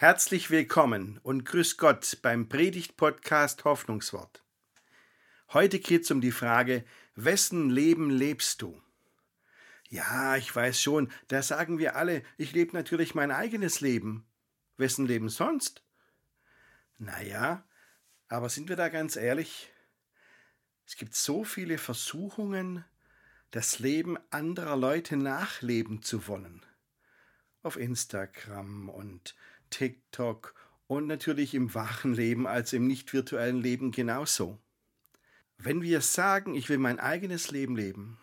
Herzlich willkommen und grüß Gott beim Predigt-Podcast Hoffnungswort. Heute geht es um die Frage, wessen Leben lebst du? Ja, ich weiß schon, da sagen wir alle, ich lebe natürlich mein eigenes Leben. Wessen Leben sonst? Naja, aber sind wir da ganz ehrlich? Es gibt so viele Versuchungen, das Leben anderer Leute nachleben zu wollen. Auf Instagram und TikTok und natürlich im wachen Leben als im nicht virtuellen Leben genauso. Wenn wir sagen, ich will mein eigenes Leben leben,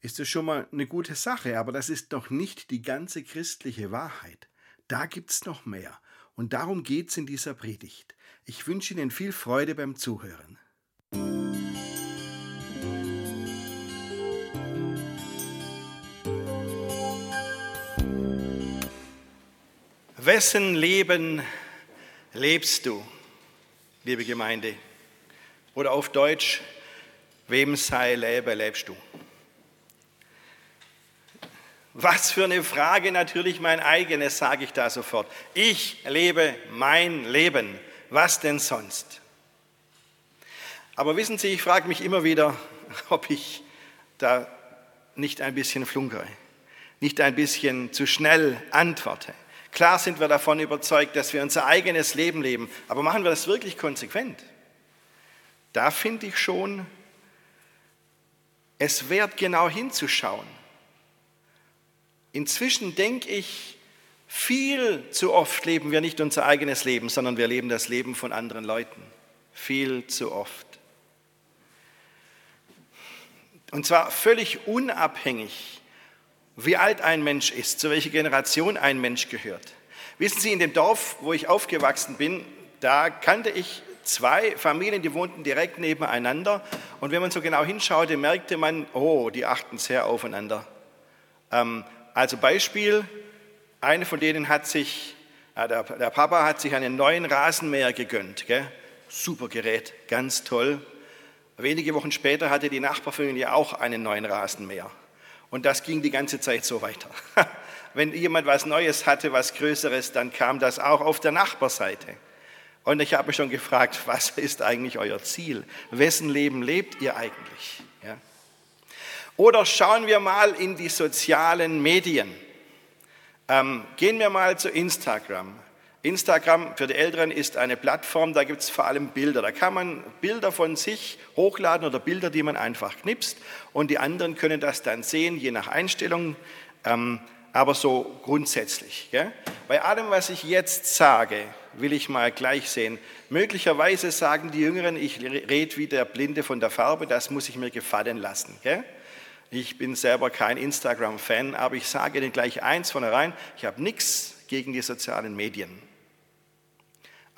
ist das schon mal eine gute Sache, aber das ist noch nicht die ganze christliche Wahrheit. Da gibt es noch mehr. Und darum geht es in dieser Predigt. Ich wünsche Ihnen viel Freude beim Zuhören. Wessen Leben lebst du, liebe Gemeinde? Oder auf Deutsch, wem sei Leben lebst du? Was für eine Frage, natürlich mein eigenes, sage ich da sofort. Ich lebe mein Leben. Was denn sonst? Aber wissen Sie, ich frage mich immer wieder, ob ich da nicht ein bisschen flunkere, nicht ein bisschen zu schnell antworte. Klar sind wir davon überzeugt, dass wir unser eigenes Leben leben, aber machen wir das wirklich konsequent? Da finde ich schon es wert, genau hinzuschauen. Inzwischen denke ich, viel zu oft leben wir nicht unser eigenes Leben, sondern wir leben das Leben von anderen Leuten. Viel zu oft. Und zwar völlig unabhängig wie alt ein Mensch ist, zu welcher Generation ein Mensch gehört. Wissen Sie, in dem Dorf, wo ich aufgewachsen bin, da kannte ich zwei Familien, die wohnten direkt nebeneinander. Und wenn man so genau hinschaute, merkte man, oh, die achten sehr aufeinander. Ähm, also Beispiel, eine von denen hat sich, äh, der, der, Papa hat sich einen neuen Rasenmäher gegönnt. Gell? Super Gerät, ganz toll. Wenige Wochen später hatte die Nachbarfamilie auch einen neuen Rasenmäher. Und das ging die ganze Zeit so weiter. Wenn jemand was Neues hatte, was Größeres, dann kam das auch auf der Nachbarseite. Und ich habe schon gefragt, was ist eigentlich euer Ziel? Wessen Leben lebt ihr eigentlich? Ja? Oder schauen wir mal in die sozialen Medien. Ähm, gehen wir mal zu Instagram. Instagram für die Älteren ist eine Plattform, da gibt es vor allem Bilder. Da kann man Bilder von sich hochladen oder Bilder, die man einfach knipst und die anderen können das dann sehen, je nach Einstellung, ähm, aber so grundsätzlich. Gell? Bei allem, was ich jetzt sage, will ich mal gleich sehen. Möglicherweise sagen die Jüngeren, ich rede wie der Blinde von der Farbe, das muss ich mir gefallen lassen. Gell? Ich bin selber kein Instagram-Fan, aber ich sage Ihnen gleich eins von herein, ich habe nichts gegen die sozialen Medien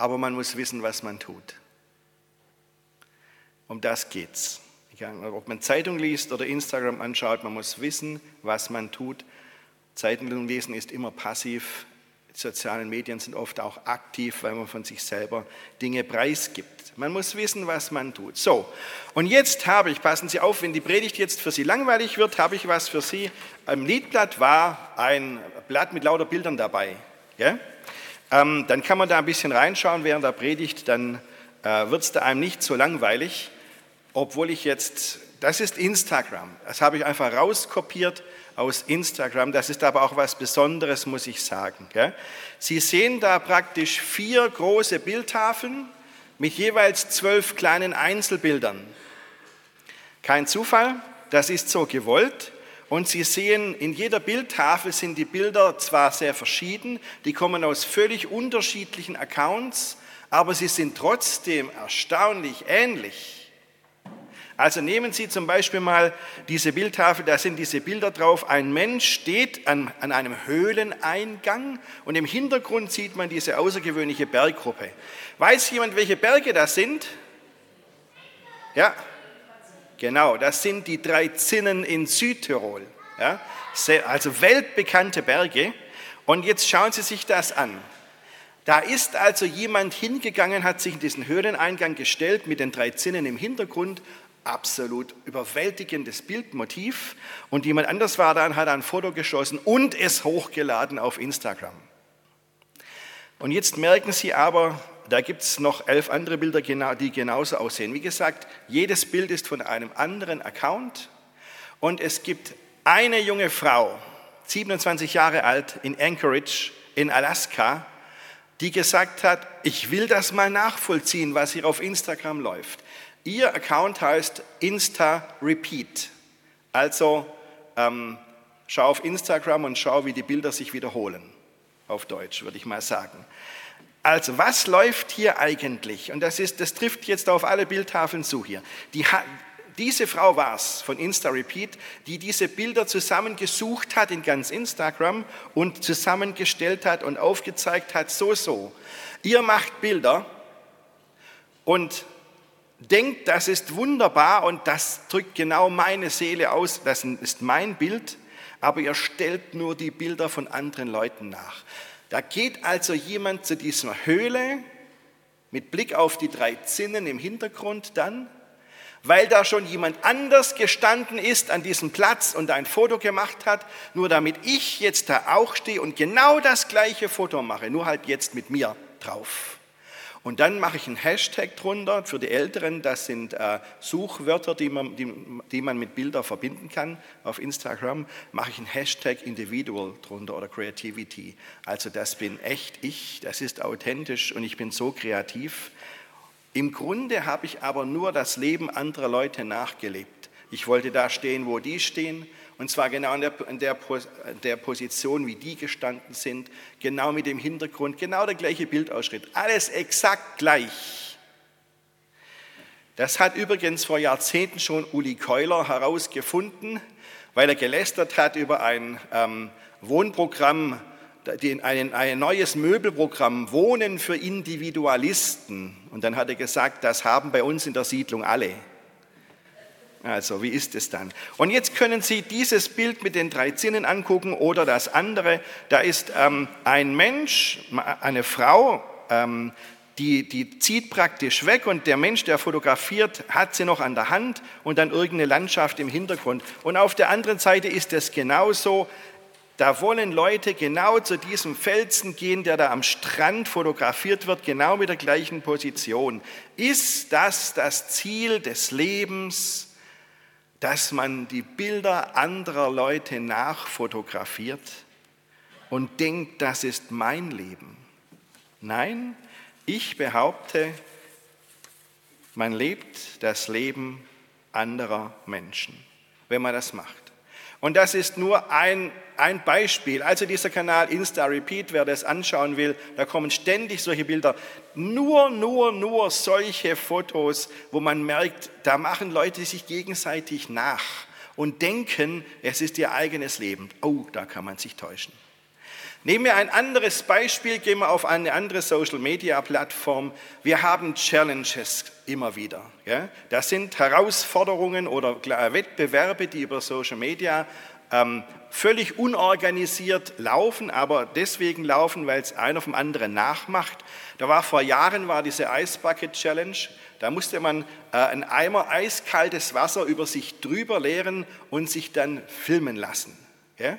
aber man muss wissen, was man tut. Um das geht's. Ob man Zeitung liest oder Instagram anschaut, man muss wissen, was man tut. Zeitung lesen ist immer passiv. Die sozialen Medien sind oft auch aktiv, weil man von sich selber Dinge preisgibt. Man muss wissen, was man tut. So, und jetzt habe ich, passen Sie auf, wenn die Predigt jetzt für Sie langweilig wird, habe ich was für Sie. Am Liedblatt war ein Blatt mit lauter Bildern dabei. Ja? Ähm, dann kann man da ein bisschen reinschauen während der Predigt, dann äh, wird es da einem nicht so langweilig, obwohl ich jetzt, das ist Instagram, das habe ich einfach rauskopiert aus Instagram, das ist aber auch was Besonderes, muss ich sagen. Gell? Sie sehen da praktisch vier große Bildtafeln mit jeweils zwölf kleinen Einzelbildern. Kein Zufall, das ist so gewollt. Und Sie sehen, in jeder Bildtafel sind die Bilder zwar sehr verschieden, die kommen aus völlig unterschiedlichen Accounts, aber sie sind trotzdem erstaunlich ähnlich. Also nehmen Sie zum Beispiel mal diese Bildtafel, da sind diese Bilder drauf. Ein Mensch steht an, an einem Höhleneingang und im Hintergrund sieht man diese außergewöhnliche Berggruppe. Weiß jemand, welche Berge das sind? Ja, Genau, das sind die drei Zinnen in Südtirol. Ja? Also weltbekannte Berge. Und jetzt schauen Sie sich das an. Da ist also jemand hingegangen, hat sich in diesen Höhleneingang gestellt mit den drei Zinnen im Hintergrund. Absolut überwältigendes Bildmotiv. Und jemand anders war da und hat ein Foto geschossen und es hochgeladen auf Instagram. Und jetzt merken Sie aber, da gibt es noch elf andere Bilder, die genauso aussehen. Wie gesagt, jedes Bild ist von einem anderen Account und es gibt eine junge Frau, 27 Jahre alt, in Anchorage in Alaska, die gesagt hat, ich will das mal nachvollziehen, was hier auf Instagram läuft. Ihr Account heißt Insta Repeat. Also ähm, schau auf Instagram und schau, wie die Bilder sich wiederholen. Auf Deutsch, würde ich mal sagen. Also, was läuft hier eigentlich? Und das, ist, das trifft jetzt auf alle Bildtafeln zu hier. Die, diese Frau war es von InstaRepeat, die diese Bilder zusammengesucht hat in ganz Instagram und zusammengestellt hat und aufgezeigt hat, so, so. Ihr macht Bilder und denkt, das ist wunderbar und das drückt genau meine Seele aus, das ist mein Bild, aber ihr stellt nur die Bilder von anderen Leuten nach. Da geht also jemand zu dieser Höhle mit Blick auf die drei Zinnen im Hintergrund dann, weil da schon jemand anders gestanden ist an diesem Platz und ein Foto gemacht hat, nur damit ich jetzt da auch stehe und genau das gleiche Foto mache, nur halt jetzt mit mir drauf. Und dann mache ich einen Hashtag drunter für die Älteren. Das sind äh, Suchwörter, die man, die, die man mit Bildern verbinden kann. Auf Instagram mache ich einen Hashtag Individual drunter oder Creativity. Also das bin echt ich, das ist authentisch und ich bin so kreativ. Im Grunde habe ich aber nur das Leben anderer Leute nachgelebt. Ich wollte da stehen, wo die stehen und zwar genau in der, in der, der Position, wie die gestanden sind, genau mit dem Hintergrund, genau der gleiche Bildausschnitt, alles exakt gleich. Das hat übrigens vor Jahrzehnten schon Uli Keuler herausgefunden, weil er gelästert hat über ein ähm, Wohnprogramm, ein, ein neues Möbelprogramm Wohnen für Individualisten. Und dann hat er gesagt, das haben bei uns in der Siedlung alle. Also wie ist es dann? Und jetzt können Sie dieses Bild mit den drei Zinnen angucken oder das andere. Da ist ähm, ein Mensch, eine Frau, ähm, die, die zieht praktisch weg und der Mensch, der fotografiert, hat sie noch an der Hand und dann irgendeine Landschaft im Hintergrund. Und auf der anderen Seite ist es genauso. Da wollen Leute genau zu diesem Felsen gehen, der da am Strand fotografiert wird, genau mit der gleichen Position. Ist das das Ziel des Lebens? Dass man die Bilder anderer Leute nachfotografiert und denkt, das ist mein Leben. Nein, ich behaupte, man lebt das Leben anderer Menschen, wenn man das macht. Und das ist nur ein, ein Beispiel. Also dieser Kanal Insta Repeat, wer das anschauen will, da kommen ständig solche Bilder. Nur, nur, nur solche Fotos, wo man merkt, da machen Leute sich gegenseitig nach und denken, es ist ihr eigenes Leben. Oh, da kann man sich täuschen. Nehmen wir ein anderes Beispiel, gehen wir auf eine andere Social-Media-Plattform. Wir haben Challenges immer wieder. Ja? Das sind Herausforderungen oder Wettbewerbe, die über Social Media ähm, völlig unorganisiert laufen, aber deswegen laufen, weil es einer vom anderen nachmacht. Da war vor Jahren war diese Ice Bucket Challenge. Da musste man äh, einen Eimer eiskaltes Wasser über sich drüber leeren und sich dann filmen lassen. Ja?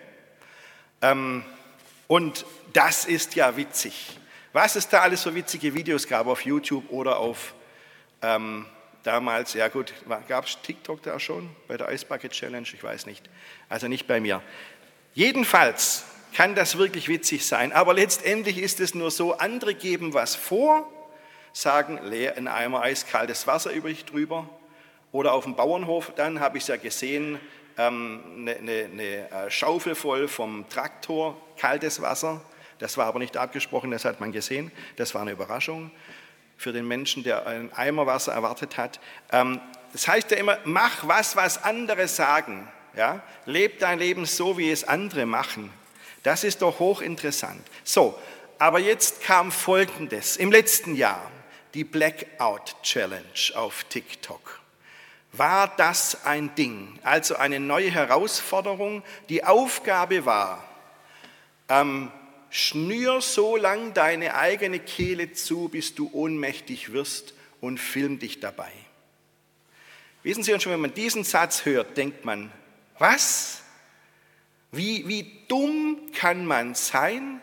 Ähm, und das ist ja witzig. Was es da alles für witzige Videos gab auf YouTube oder auf ähm, damals, ja gut, gab es TikTok da schon bei der Ice Bucket Challenge? Ich weiß nicht. Also nicht bei mir. Jedenfalls kann das wirklich witzig sein, aber letztendlich ist es nur so, andere geben was vor, sagen, leer in Eimer eiskaltes Wasser übrig drüber. Oder auf dem Bauernhof, dann habe ich es ja gesehen, eine, eine, eine äh, Schaufel voll vom Traktor, kaltes Wasser. Das war aber nicht abgesprochen, das hat man gesehen. Das war eine Überraschung für den Menschen, der ein Eimer Wasser erwartet hat. Ähm, das heißt ja immer, mach was, was andere sagen. Ja? Leb dein Leben so, wie es andere machen. Das ist doch hochinteressant. So, aber jetzt kam Folgendes. Im letzten Jahr die Blackout Challenge auf TikTok war das ein Ding, also eine neue Herausforderung. Die Aufgabe war, ähm, schnür so lang deine eigene Kehle zu, bis du ohnmächtig wirst und film dich dabei. Wissen Sie, und schon wenn man diesen Satz hört, denkt man, was? Wie, wie dumm kann man sein?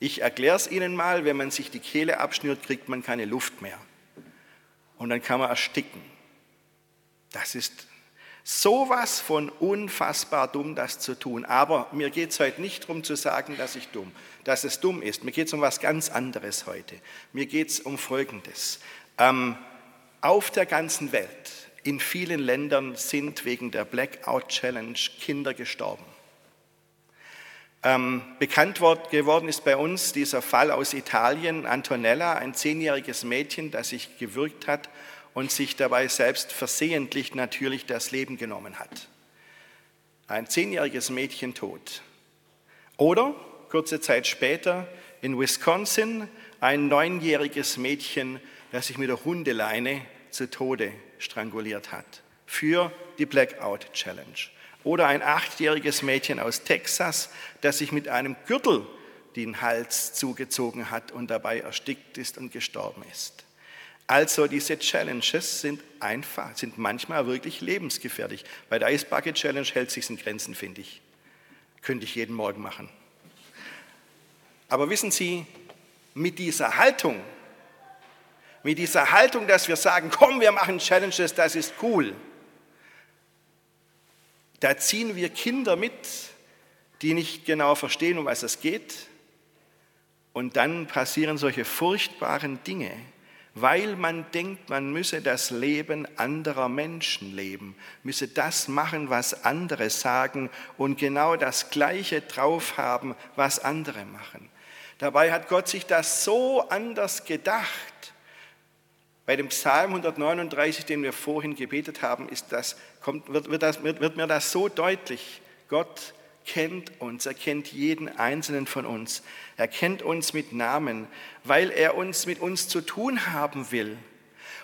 Ich erkläre es Ihnen mal, wenn man sich die Kehle abschnürt, kriegt man keine Luft mehr. Und dann kann man ersticken. Das ist sowas von unfassbar dumm, das zu tun. Aber mir geht es heute nicht darum zu sagen, dass ich dumm, dass es dumm ist. Mir geht es um was ganz anderes heute. Mir geht es um Folgendes. Ähm, auf der ganzen Welt, in vielen Ländern sind wegen der Blackout Challenge Kinder gestorben. Ähm, bekannt geworden ist bei uns dieser Fall aus Italien, Antonella, ein zehnjähriges Mädchen, das sich gewürgt hat und sich dabei selbst versehentlich natürlich das Leben genommen hat. Ein zehnjähriges Mädchen tot. Oder kurze Zeit später in Wisconsin ein neunjähriges Mädchen, das sich mit der Hundeleine zu Tode stranguliert hat. Für die Blackout Challenge. Oder ein achtjähriges Mädchen aus Texas, das sich mit einem Gürtel den Hals zugezogen hat und dabei erstickt ist und gestorben ist. Also diese Challenges sind einfach, sind manchmal wirklich lebensgefährlich. Bei der Ice Bucket Challenge hält sich in Grenzen, finde ich. Könnte ich jeden Morgen machen. Aber wissen Sie, mit dieser Haltung, mit dieser Haltung, dass wir sagen, komm, wir machen Challenges, das ist cool, da ziehen wir Kinder mit, die nicht genau verstehen, um was es geht. Und dann passieren solche furchtbaren Dinge, weil man denkt, man müsse das Leben anderer Menschen leben, müsse das machen, was andere sagen und genau das Gleiche drauf haben, was andere machen. Dabei hat Gott sich das so anders gedacht. Bei dem Psalm 139, den wir vorhin gebetet haben, ist das, kommt, wird, wird, das, wird, wird mir das so deutlich. Gott kennt uns, er kennt jeden einzelnen von uns. Er kennt uns mit Namen, weil er uns mit uns zu tun haben will.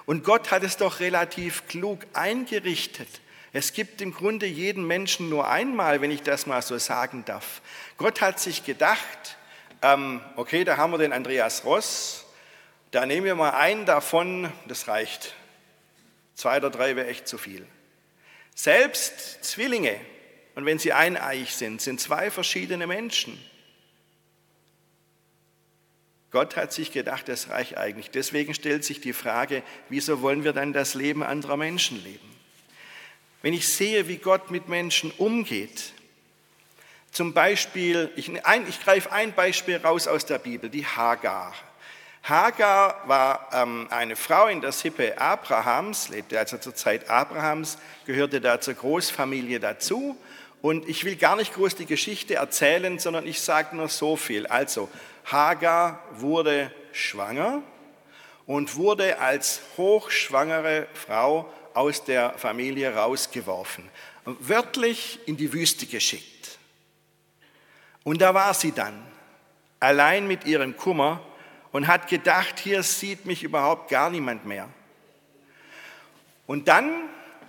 Und Gott hat es doch relativ klug eingerichtet. Es gibt im Grunde jeden Menschen nur einmal, wenn ich das mal so sagen darf. Gott hat sich gedacht, ähm, okay, da haben wir den Andreas Ross, da nehmen wir mal einen davon, das reicht. Zwei oder drei wäre echt zu viel. Selbst Zwillinge, und wenn sie eineich sind, sind zwei verschiedene Menschen. Gott hat sich gedacht, das reicht eigentlich. Deswegen stellt sich die Frage, wieso wollen wir dann das Leben anderer Menschen leben? Wenn ich sehe, wie Gott mit Menschen umgeht, zum Beispiel, ich, ich greife ein Beispiel raus aus der Bibel, die Hagar. Hagar war ähm, eine Frau in der Sippe Abrahams, lebte also zur Zeit Abrahams, gehörte da zur Großfamilie dazu. Und ich will gar nicht groß die Geschichte erzählen, sondern ich sage nur so viel. Also, Hagar wurde schwanger und wurde als hochschwangere Frau aus der Familie rausgeworfen, wörtlich in die Wüste geschickt. Und da war sie dann, allein mit ihrem Kummer und hat gedacht, hier sieht mich überhaupt gar niemand mehr. Und dann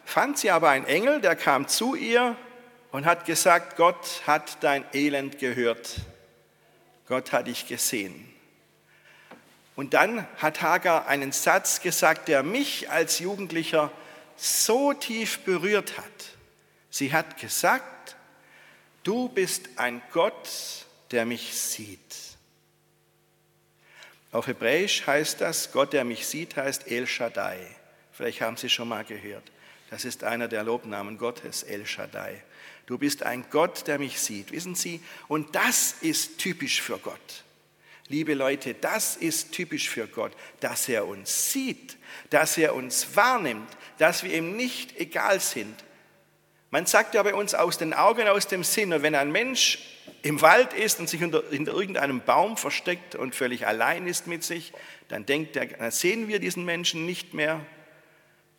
fand sie aber einen Engel, der kam zu ihr und hat gesagt, Gott hat dein Elend gehört. Gott hat dich gesehen. Und dann hat Hagar einen Satz gesagt, der mich als Jugendlicher so tief berührt hat. Sie hat gesagt, du bist ein Gott, der mich sieht. Auf Hebräisch heißt das, Gott, der mich sieht, heißt El Shaddai. Vielleicht haben Sie schon mal gehört. Das ist einer der Lobnamen Gottes, El Shaddai. Du bist ein Gott, der mich sieht. Wissen Sie, und das ist typisch für Gott. Liebe Leute, das ist typisch für Gott, dass er uns sieht, dass er uns wahrnimmt, dass wir ihm nicht egal sind. Man sagt ja bei uns aus den Augen, aus dem Sinn. Und wenn ein Mensch im Wald ist und sich hinter, hinter, irgendeinem Baum versteckt und völlig allein ist mit sich, dann denkt er, dann sehen wir diesen Menschen nicht mehr.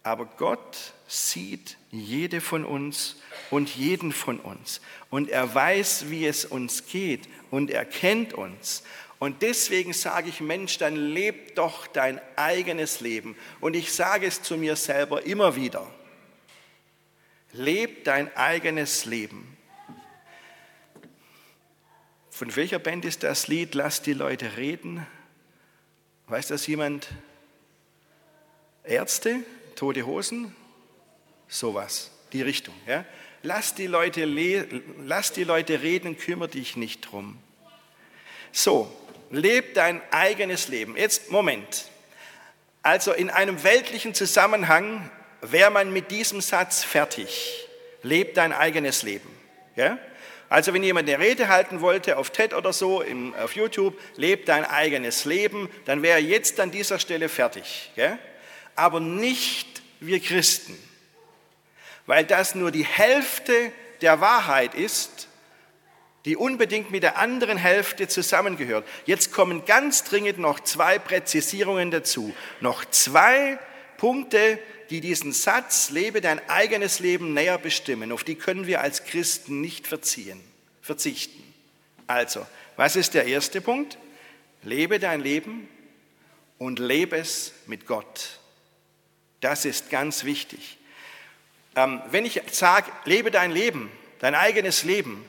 Aber Gott sieht jede von uns und jeden von uns. Und er weiß, wie es uns geht und er kennt uns. Und deswegen sage ich, Mensch, dann leb doch dein eigenes Leben. Und ich sage es zu mir selber immer wieder. Leb dein eigenes Leben. Von welcher Band ist das Lied Lass die Leute reden? Weiß das jemand? Ärzte, tote Hosen? Sowas, die Richtung. Ja? Lass, die Leute lass die Leute reden, kümmere dich nicht drum. So, leb dein eigenes Leben. Jetzt, Moment. Also in einem weltlichen Zusammenhang wäre man mit diesem Satz fertig. Leb dein eigenes Leben. Ja? Also wenn jemand eine Rede halten wollte auf TED oder so, im, auf YouTube, leb dein eigenes Leben, dann wäre jetzt an dieser Stelle fertig. Ja? Aber nicht wir Christen, weil das nur die Hälfte der Wahrheit ist, die unbedingt mit der anderen Hälfte zusammengehört. Jetzt kommen ganz dringend noch zwei Präzisierungen dazu. Noch zwei Punkte, die diesen Satz, lebe dein eigenes Leben näher bestimmen. Auf die können wir als Christen nicht verziehen, verzichten. Also, was ist der erste Punkt? Lebe dein Leben und lebe es mit Gott. Das ist ganz wichtig. Ähm, wenn ich sage, lebe dein Leben, dein eigenes Leben,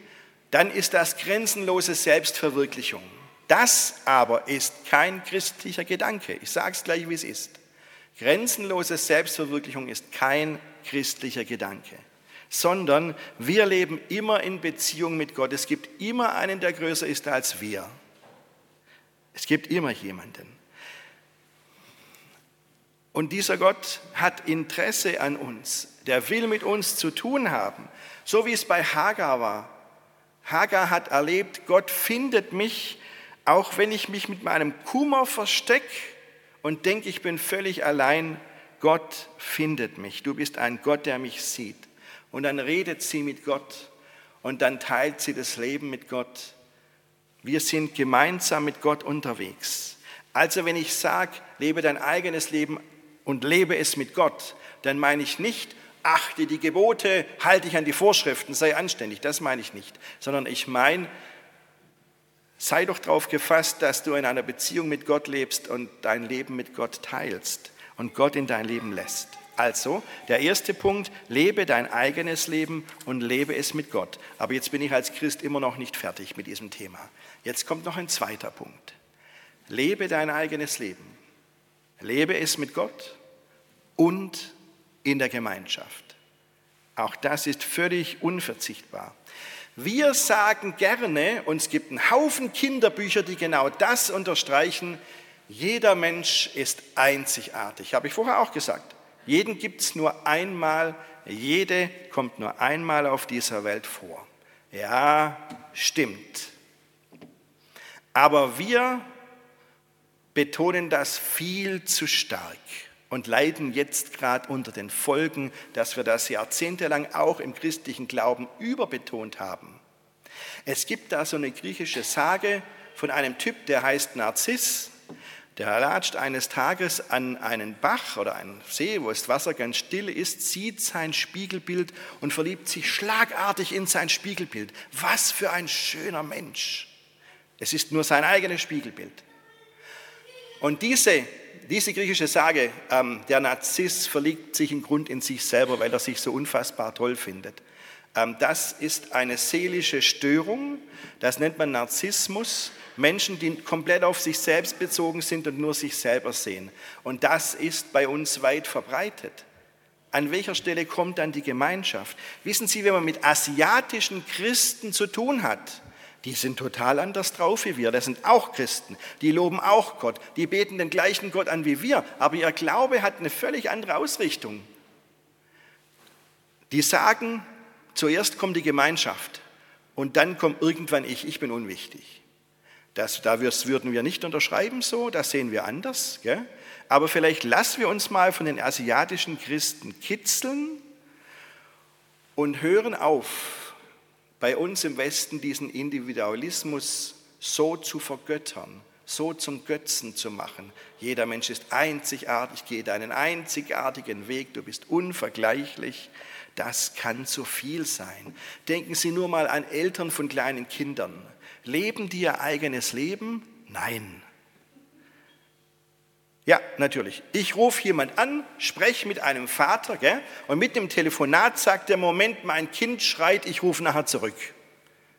dann ist das grenzenlose Selbstverwirklichung. Das aber ist kein christlicher Gedanke. Ich sage es gleich, wie es ist. Grenzenlose Selbstverwirklichung ist kein christlicher Gedanke, sondern wir leben immer in Beziehung mit Gott. Es gibt immer einen, der größer ist als wir. Es gibt immer jemanden. Und dieser Gott hat Interesse an uns. Der will mit uns zu tun haben. So wie es bei Hagar war. Hagar hat erlebt, Gott findet mich, auch wenn ich mich mit meinem Kummer verstecke und denke, ich bin völlig allein. Gott findet mich. Du bist ein Gott, der mich sieht. Und dann redet sie mit Gott und dann teilt sie das Leben mit Gott. Wir sind gemeinsam mit Gott unterwegs. Also wenn ich sage, lebe dein eigenes Leben und lebe es mit Gott, dann meine ich nicht, achte die Gebote, halte dich an die Vorschriften, sei anständig. Das meine ich nicht, sondern ich meine, sei doch darauf gefasst, dass du in einer Beziehung mit Gott lebst und dein Leben mit Gott teilst und Gott in dein Leben lässt. Also, der erste Punkt, lebe dein eigenes Leben und lebe es mit Gott. Aber jetzt bin ich als Christ immer noch nicht fertig mit diesem Thema. Jetzt kommt noch ein zweiter Punkt. Lebe dein eigenes Leben. Lebe es mit Gott und in der Gemeinschaft. Auch das ist völlig unverzichtbar. Wir sagen gerne, und es gibt einen Haufen Kinderbücher, die genau das unterstreichen, jeder Mensch ist einzigartig. Habe ich vorher auch gesagt. Jeden gibt es nur einmal, jede kommt nur einmal auf dieser Welt vor. Ja, stimmt. Aber wir betonen das viel zu stark und leiden jetzt gerade unter den Folgen, dass wir das jahrzehntelang auch im christlichen Glauben überbetont haben. Es gibt da so eine griechische Sage von einem Typ, der heißt Narziss. Der latscht eines Tages an einen Bach oder einen See, wo das Wasser ganz still ist, sieht sein Spiegelbild und verliebt sich schlagartig in sein Spiegelbild. Was für ein schöner Mensch. Es ist nur sein eigenes Spiegelbild. Und diese, diese griechische Sage, ähm, der Narziss verliegt sich im Grund in sich selber, weil er sich so unfassbar toll findet. Ähm, das ist eine seelische Störung, das nennt man Narzissmus. Menschen, die komplett auf sich selbst bezogen sind und nur sich selber sehen. Und das ist bei uns weit verbreitet. An welcher Stelle kommt dann die Gemeinschaft? Wissen Sie, wenn man mit asiatischen Christen zu tun hat, die sind total anders drauf wie wir. Das sind auch Christen. Die loben auch Gott. Die beten den gleichen Gott an wie wir. Aber ihr Glaube hat eine völlig andere Ausrichtung. Die sagen, zuerst kommt die Gemeinschaft und dann kommt irgendwann ich. Ich bin unwichtig. Das, da würden wir nicht unterschreiben so, das sehen wir anders. Gell? Aber vielleicht lassen wir uns mal von den asiatischen Christen kitzeln und hören auf, bei uns im Westen diesen Individualismus so zu vergöttern, so zum Götzen zu machen. Jeder Mensch ist einzigartig, geht einen einzigartigen Weg, du bist unvergleichlich. Das kann zu viel sein. Denken Sie nur mal an Eltern von kleinen Kindern. Leben die ihr eigenes Leben? Nein. Ja, natürlich. Ich rufe jemand an, spreche mit einem Vater gell, und mit dem Telefonat sagt der Moment, mein Kind schreit, ich rufe nachher zurück.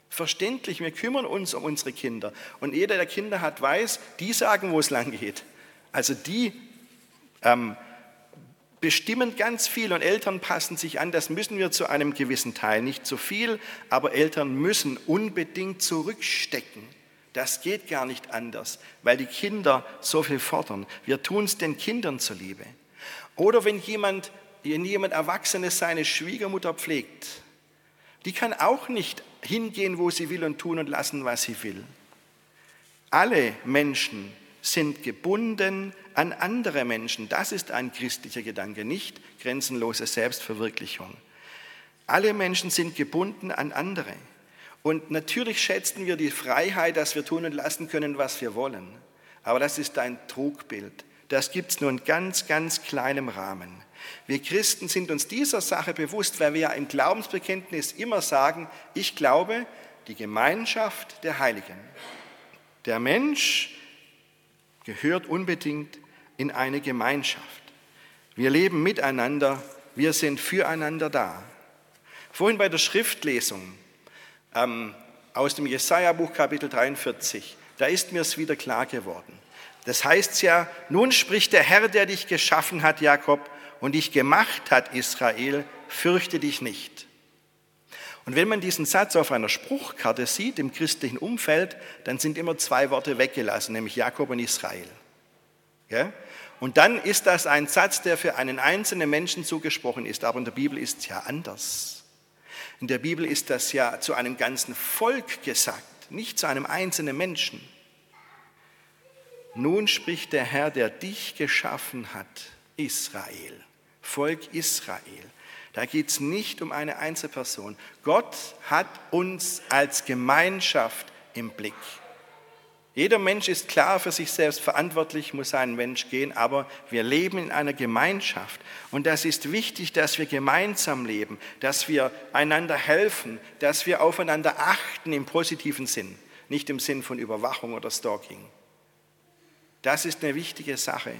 Verständlich, wir kümmern uns um unsere Kinder. Und jeder, der Kinder hat, weiß, die sagen, wo es lang geht. Also die ähm, bestimmen ganz viel und Eltern passen sich an. Das müssen wir zu einem gewissen Teil. Nicht zu viel, aber Eltern müssen unbedingt zurückstecken Das geht gar nicht anders, weil die Kinder so viel fordern. Wir tun es den Kindern zuliebe. Oder wenn jemand, wenn jemand Erwachsenes seine Schwiegermutter pflegt, die kann auch nicht hingehen, wo sie will und tun und lassen, was sie will. Alle Menschen sind gebunden an andere Menschen. Das ist ein christlicher Gedanke, nicht grenzenlose Selbstverwirklichung. Alle Menschen sind gebunden an andere. Und natürlich schätzen wir die Freiheit, dass wir tun und lassen können, was wir wollen. Aber das ist ein Trugbild. Das gibt es nur in ganz, ganz kleinem Rahmen. Wir Christen sind uns dieser Sache bewusst, weil wir ja im Glaubensbekenntnis immer sagen, ich glaube die Gemeinschaft der Heiligen. Der Mensch gehört unbedingt in eine Gemeinschaft. Wir leben miteinander, wir sind füreinander da. Vorhin bei der Schriftlesung ähm, aus dem Jesaja-Buch Kapitel 43, da ist mir es wieder klar geworden. Das heißt ja, nun spricht der Herr, der dich geschaffen hat, Jakob, und dich gemacht hat, Israel, fürchte dich nicht. Und wenn man diesen Satz auf einer Spruchkarte sieht im christlichen Umfeld, dann sind immer zwei Worte weggelassen, nämlich Jakob und Israel. Ja? Und dann ist das ein Satz, der für einen einzelnen Menschen zugesprochen ist, aber in der Bibel ist es ja anders. In der Bibel ist das ja zu einem ganzen Volk gesagt, nicht zu einem einzelnen Menschen. Nun spricht der Herr, der dich geschaffen hat, Israel, Volk Israel. Da geht es nicht um eine Einzelperson. Gott hat uns als Gemeinschaft im Blick. Jeder Mensch ist klar für sich selbst verantwortlich, muss ein Mensch gehen, aber wir leben in einer Gemeinschaft. Und das ist wichtig, dass wir gemeinsam leben, dass wir einander helfen, dass wir aufeinander achten im positiven Sinn, nicht im Sinn von Überwachung oder Stalking. Das ist eine wichtige Sache.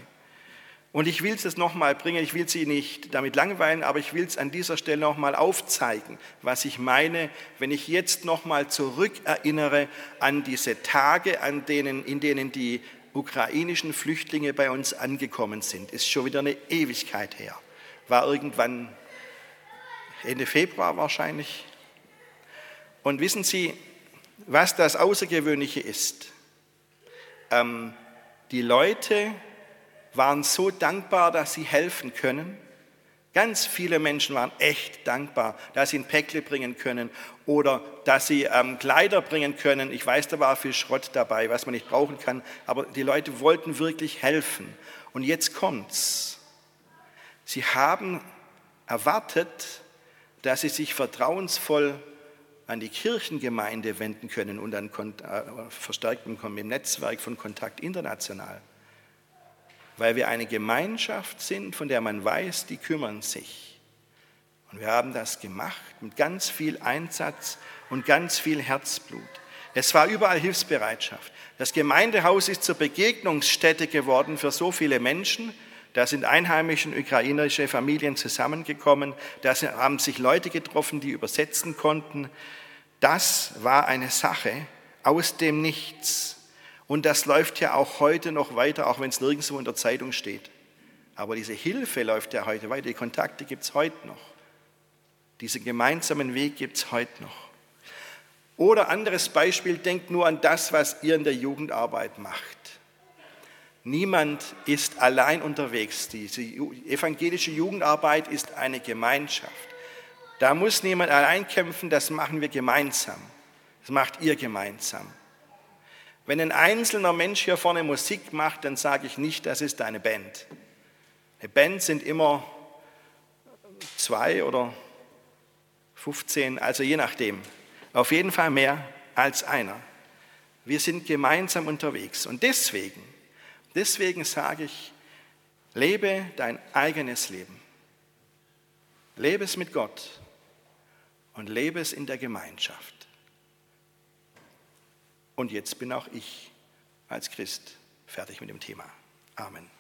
Und ich will es jetzt nochmal bringen, ich will Sie nicht damit langweilen, aber ich will es an dieser Stelle nochmal aufzeigen, was ich meine, wenn ich jetzt nochmal zurückerinnere an diese Tage, an denen, in denen die ukrainischen Flüchtlinge bei uns angekommen sind. Ist schon wieder eine Ewigkeit her. War irgendwann Ende Februar wahrscheinlich. Und wissen Sie, was das Außergewöhnliche ist? Ähm, die Leute, waren so dankbar, dass sie helfen können. Ganz viele Menschen waren echt dankbar, dass sie ein Päckle bringen können oder dass sie ähm, Kleider bringen können. Ich weiß, da war viel Schrott dabei, was man nicht brauchen kann, aber die Leute wollten wirklich helfen. Und jetzt kommt's. Sie haben erwartet, dass sie sich vertrauensvoll an die Kirchengemeinde wenden können und an äh, verstärktem Netzwerk von Kontakt international weil wir eine Gemeinschaft sind, von der man weiß, die kümmern sich. Und wir haben das gemacht mit ganz viel Einsatz und ganz viel Herzblut. Es war überall Hilfsbereitschaft. Das Gemeindehaus ist zur Begegnungsstätte geworden für so viele Menschen. Da sind einheimische ukrainische Familien zusammengekommen. Da haben sich Leute getroffen, die übersetzen konnten. Das war eine Sache aus dem Nichts. Und das läuft ja auch heute noch weiter, auch wenn es nirgendwo in der Zeitung steht. Aber diese Hilfe läuft ja heute weiter, die Kontakte gibt es heute noch. Diesen gemeinsamen Weg gibt es heute noch. Oder anderes Beispiel, denkt nur an das, was ihr in der Jugendarbeit macht. Niemand ist allein unterwegs. Diese evangelische Jugendarbeit ist eine Gemeinschaft. Da muss niemand allein kämpfen, das machen wir gemeinsam. Das macht ihr gemeinsam. Wenn ein einzelner Mensch hier vorne Musik macht, dann sage ich nicht, das ist eine Band. Eine Band sind immer zwei oder 15, also je nachdem. Auf jeden Fall mehr als einer. Wir sind gemeinsam unterwegs. Und deswegen, deswegen sage ich, lebe dein eigenes Leben. Lebe es mit Gott und lebe es in der Gemeinschaft. Und jetzt bin auch ich als Christ fertig mit dem Thema. Amen.